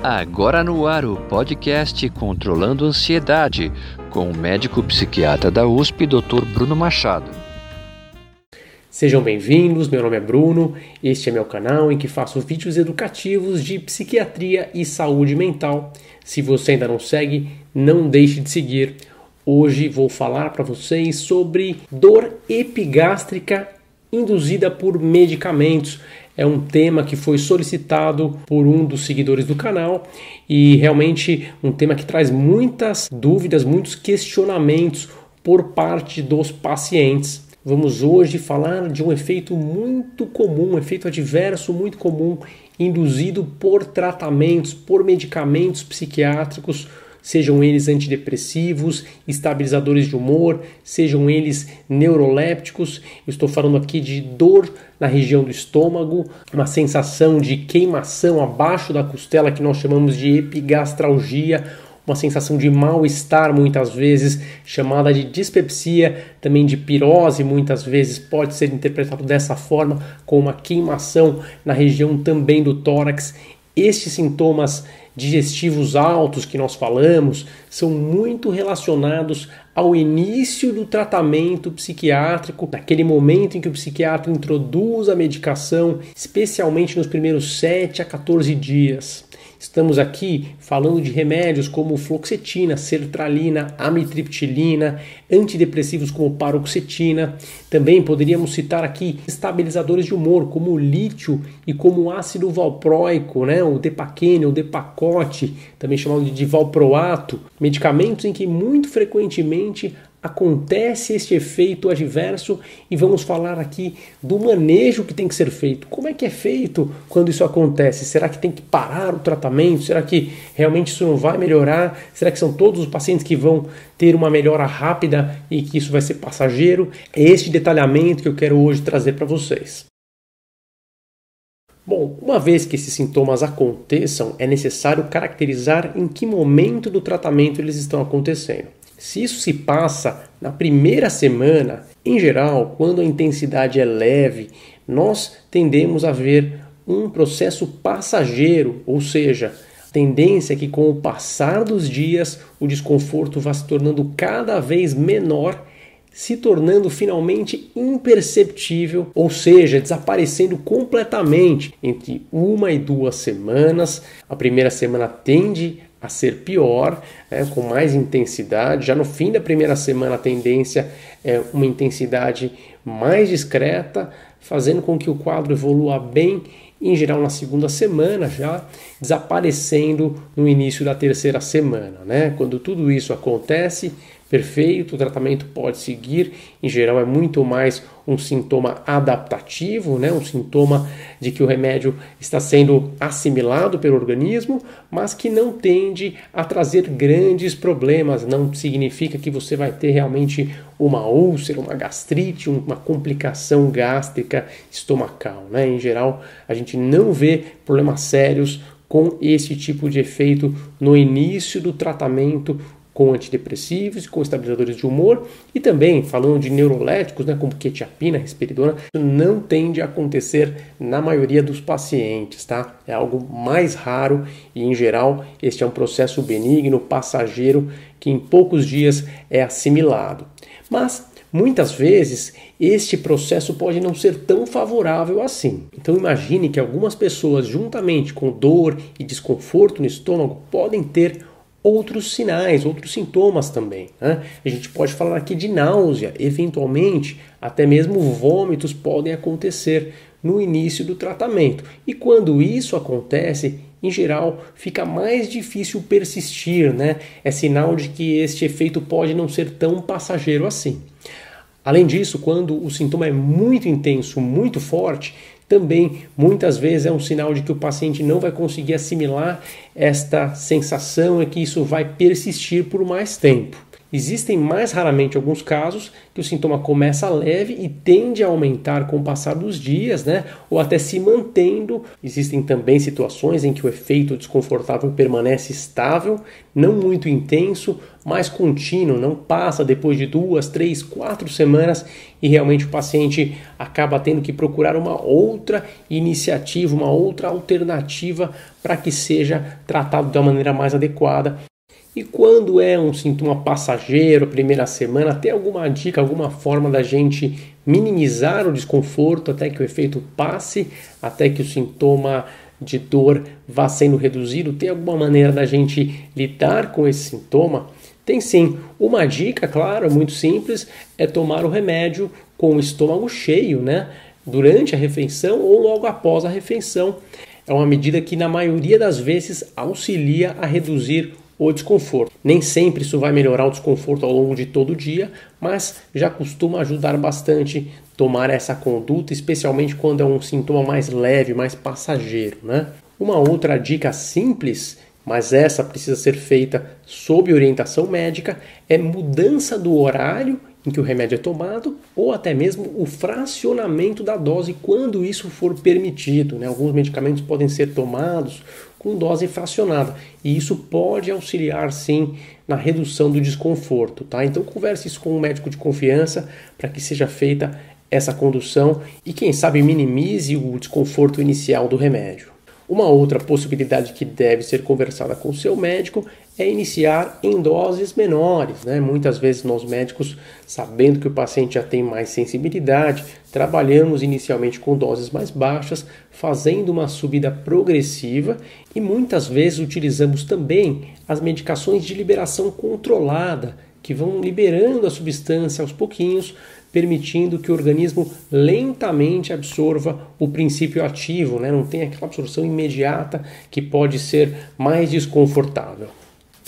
Agora no ar o podcast Controlando Ansiedade, com o médico psiquiatra da USP, Dr. Bruno Machado. Sejam bem-vindos, meu nome é Bruno, este é meu canal em que faço vídeos educativos de psiquiatria e saúde mental. Se você ainda não segue, não deixe de seguir. Hoje vou falar para vocês sobre dor epigástrica induzida por medicamentos é um tema que foi solicitado por um dos seguidores do canal e realmente um tema que traz muitas dúvidas, muitos questionamentos por parte dos pacientes. Vamos hoje falar de um efeito muito comum, um efeito adverso muito comum, induzido por tratamentos, por medicamentos psiquiátricos sejam eles antidepressivos, estabilizadores de humor, sejam eles neurolépticos. Eu estou falando aqui de dor na região do estômago, uma sensação de queimação abaixo da costela que nós chamamos de epigastralgia, uma sensação de mal-estar muitas vezes, chamada de dispepsia, também de pirose muitas vezes pode ser interpretado dessa forma, com uma queimação na região também do tórax. Estes sintomas digestivos altos que nós falamos são muito relacionados ao início do tratamento psiquiátrico, naquele momento em que o psiquiatra introduz a medicação, especialmente nos primeiros 7 a 14 dias. Estamos aqui falando de remédios como fluoxetina, sertralina, amitriptilina, antidepressivos como paroxetina. Também poderíamos citar aqui estabilizadores de humor como o lítio e como o ácido valproico, né? o depaquene, o depacote, também chamado de valproato, medicamentos em que muito frequentemente acontece este efeito adverso e vamos falar aqui do manejo que tem que ser feito. Como é que é feito quando isso acontece? Será que tem que parar o tratamento? Será que realmente isso não vai melhorar? Será que são todos os pacientes que vão ter uma melhora rápida e que isso vai ser passageiro? É este detalhamento que eu quero hoje trazer para vocês. Bom, uma vez que esses sintomas aconteçam, é necessário caracterizar em que momento do tratamento eles estão acontecendo. Se isso se passa na primeira semana, em geral, quando a intensidade é leve, nós tendemos a ver um processo passageiro, ou seja, a tendência é que com o passar dos dias o desconforto vá se tornando cada vez menor, se tornando finalmente imperceptível, ou seja, desaparecendo completamente entre uma e duas semanas. A primeira semana tende a ser pior, né, com mais intensidade. Já no fim da primeira semana, a tendência é uma intensidade mais discreta, fazendo com que o quadro evolua bem, em geral na segunda semana, já desaparecendo no início da terceira semana. Né? Quando tudo isso acontece, perfeito, o tratamento pode seguir. Em geral, é muito mais um sintoma adaptativo, né? um sintoma de que o remédio está sendo assimilado pelo organismo, mas que não tende a trazer grandes problemas. Não significa que você vai ter realmente uma úlcera, uma gastrite, uma complicação gástrica estomacal. Né? Em geral, a gente não vê problemas sérios com esse tipo de efeito no início do tratamento com antidepressivos, com estabilizadores de humor e também falando de neuroléticos, né, como quetiapina, risperidona, isso não tende a acontecer na maioria dos pacientes, tá? É algo mais raro e em geral este é um processo benigno, passageiro, que em poucos dias é assimilado. Mas Muitas vezes este processo pode não ser tão favorável assim. Então imagine que algumas pessoas, juntamente com dor e desconforto no estômago, podem ter outros sinais, outros sintomas também. Né? A gente pode falar aqui de náusea, eventualmente até mesmo vômitos podem acontecer no início do tratamento. E quando isso acontece, em geral, fica mais difícil persistir, né? É sinal de que este efeito pode não ser tão passageiro assim. Além disso, quando o sintoma é muito intenso, muito forte, também muitas vezes é um sinal de que o paciente não vai conseguir assimilar esta sensação e que isso vai persistir por mais tempo. Existem mais raramente alguns casos que o sintoma começa leve e tende a aumentar com o passar dos dias, né? Ou até se mantendo. Existem também situações em que o efeito desconfortável permanece estável, não muito intenso, mas contínuo, não passa depois de duas, três, quatro semanas e realmente o paciente acaba tendo que procurar uma outra iniciativa, uma outra alternativa para que seja tratado da maneira mais adequada e quando é um sintoma passageiro, primeira semana, tem alguma dica, alguma forma da gente minimizar o desconforto até que o efeito passe, até que o sintoma de dor vá sendo reduzido? Tem alguma maneira da gente lidar com esse sintoma? Tem sim. Uma dica, claro, muito simples, é tomar o remédio com o estômago cheio, né? Durante a refeição ou logo após a refeição. É uma medida que, na maioria das vezes, auxilia a reduzir o desconforto. Nem sempre isso vai melhorar o desconforto ao longo de todo o dia, mas já costuma ajudar bastante tomar essa conduta, especialmente quando é um sintoma mais leve, mais passageiro, né? Uma outra dica simples, mas essa precisa ser feita sob orientação médica, é mudança do horário em que o remédio é tomado ou até mesmo o fracionamento da dose quando isso for permitido. Né? Alguns medicamentos podem ser tomados com dose fracionada e isso pode auxiliar sim na redução do desconforto. Tá? Então converse isso com um médico de confiança para que seja feita essa condução e quem sabe minimize o desconforto inicial do remédio. Uma outra possibilidade que deve ser conversada com o seu médico é iniciar em doses menores. Né? Muitas vezes nós médicos, sabendo que o paciente já tem mais sensibilidade, trabalhamos inicialmente com doses mais baixas, fazendo uma subida progressiva e muitas vezes utilizamos também as medicações de liberação controlada, que vão liberando a substância aos pouquinhos permitindo que o organismo lentamente absorva o princípio ativo, né? não tem aquela absorção imediata que pode ser mais desconfortável.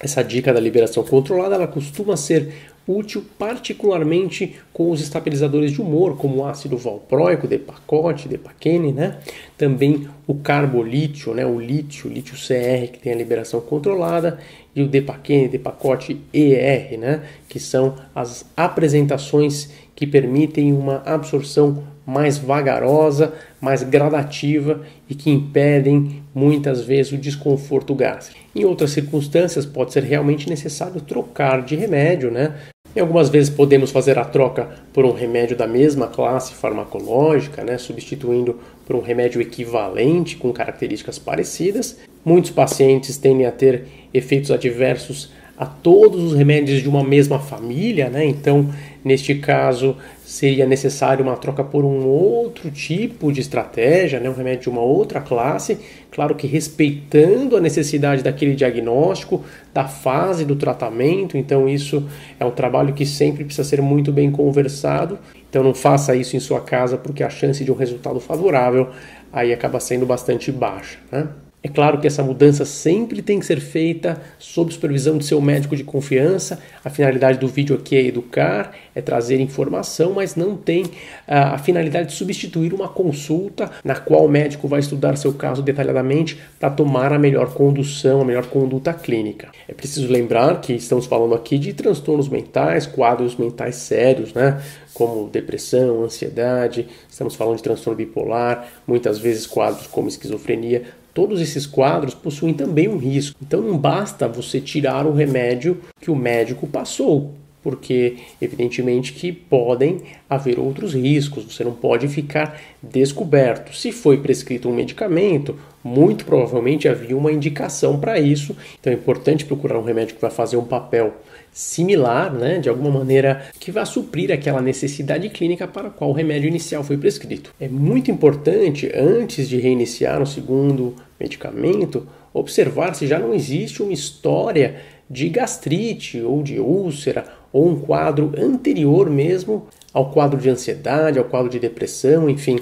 Essa dica da liberação controlada ela costuma ser útil particularmente com os estabilizadores de humor, como o ácido valproico, Depakote, Depaquene, né? Também o carbolítio, né? O lítio, lítio CR, que tem a liberação controlada, e o Depaquene, Depakote ER, né? Que são as apresentações que permitem uma absorção mais vagarosa, mais gradativa e que impedem muitas vezes o desconforto gástrico. Em outras circunstâncias, pode ser realmente necessário trocar de remédio, né? E algumas vezes podemos fazer a troca por um remédio da mesma classe farmacológica, né, substituindo por um remédio equivalente com características parecidas. Muitos pacientes tendem a ter efeitos adversos a todos os remédios de uma mesma família, né? Então, neste caso, seria necessário uma troca por um outro tipo de estratégia, né? um remédio de uma outra classe, claro que respeitando a necessidade daquele diagnóstico, da fase do tratamento. Então, isso é um trabalho que sempre precisa ser muito bem conversado. Então, não faça isso em sua casa, porque a chance de um resultado favorável aí acaba sendo bastante baixa. Né? É claro que essa mudança sempre tem que ser feita sob supervisão de seu médico de confiança. A finalidade do vídeo aqui é educar, é trazer informação, mas não tem ah, a finalidade de substituir uma consulta na qual o médico vai estudar seu caso detalhadamente para tomar a melhor condução, a melhor conduta clínica. É preciso lembrar que estamos falando aqui de transtornos mentais, quadros mentais sérios, né? como depressão, ansiedade, estamos falando de transtorno bipolar, muitas vezes quadros como esquizofrenia, Todos esses quadros possuem também um risco. Então não basta você tirar o remédio que o médico passou, porque evidentemente que podem haver outros riscos, você não pode ficar descoberto. Se foi prescrito um medicamento, muito provavelmente havia uma indicação para isso, então é importante procurar um remédio que vai fazer um papel similar, né, de alguma maneira que vá suprir aquela necessidade clínica para a qual o remédio inicial foi prescrito. É muito importante, antes de reiniciar o segundo medicamento, observar se já não existe uma história de gastrite ou de úlcera ou um quadro anterior mesmo ao quadro de ansiedade, ao quadro de depressão, enfim,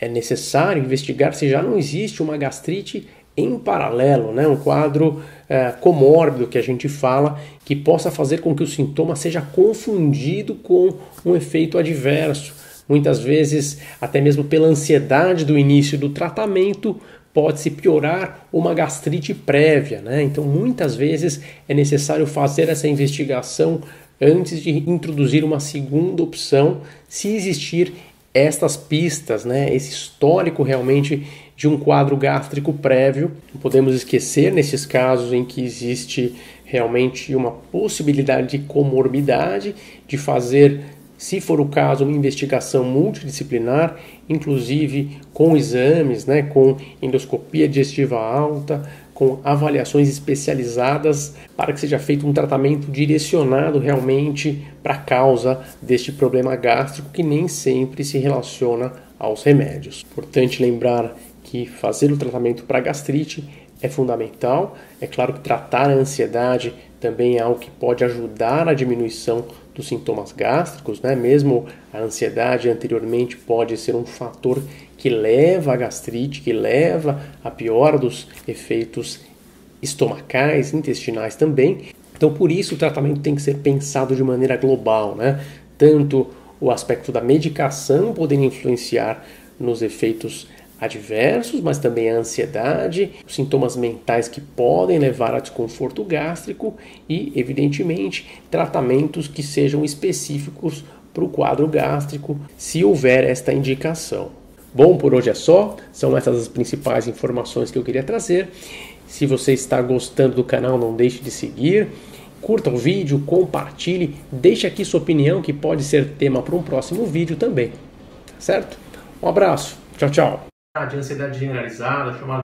é necessário investigar se já não existe uma gastrite em paralelo, né? um quadro é, comórbido que a gente fala, que possa fazer com que o sintoma seja confundido com um efeito adverso. Muitas vezes, até mesmo pela ansiedade do início do tratamento, pode-se piorar uma gastrite prévia. Né? Então, muitas vezes é necessário fazer essa investigação antes de introduzir uma segunda opção, se existir estas pistas, né, esse histórico realmente de um quadro gástrico prévio. Não podemos esquecer nesses casos em que existe realmente uma possibilidade de comorbidade, de fazer, se for o caso, uma investigação multidisciplinar, inclusive com exames, né, com endoscopia digestiva alta, com avaliações especializadas para que seja feito um tratamento direcionado realmente para a causa deste problema gástrico que nem sempre se relaciona aos remédios. Importante lembrar que fazer o tratamento para gastrite é fundamental. É claro que tratar a ansiedade também é algo que pode ajudar a diminuição dos sintomas gástricos, né? Mesmo a ansiedade anteriormente pode ser um fator que leva à gastrite, que leva à piora dos efeitos estomacais, intestinais também. Então, por isso, o tratamento tem que ser pensado de maneira global, né? Tanto o aspecto da medicação podendo influenciar nos efeitos adversos, mas também a ansiedade, sintomas mentais que podem levar a desconforto gástrico e, evidentemente, tratamentos que sejam específicos para o quadro gástrico, se houver esta indicação. Bom, por hoje é só. São essas as principais informações que eu queria trazer. Se você está gostando do canal, não deixe de seguir. Curta o vídeo, compartilhe, deixe aqui sua opinião que pode ser tema para um próximo vídeo também. Certo? Um abraço. Tchau, tchau. De ansiedade generalizada, chamada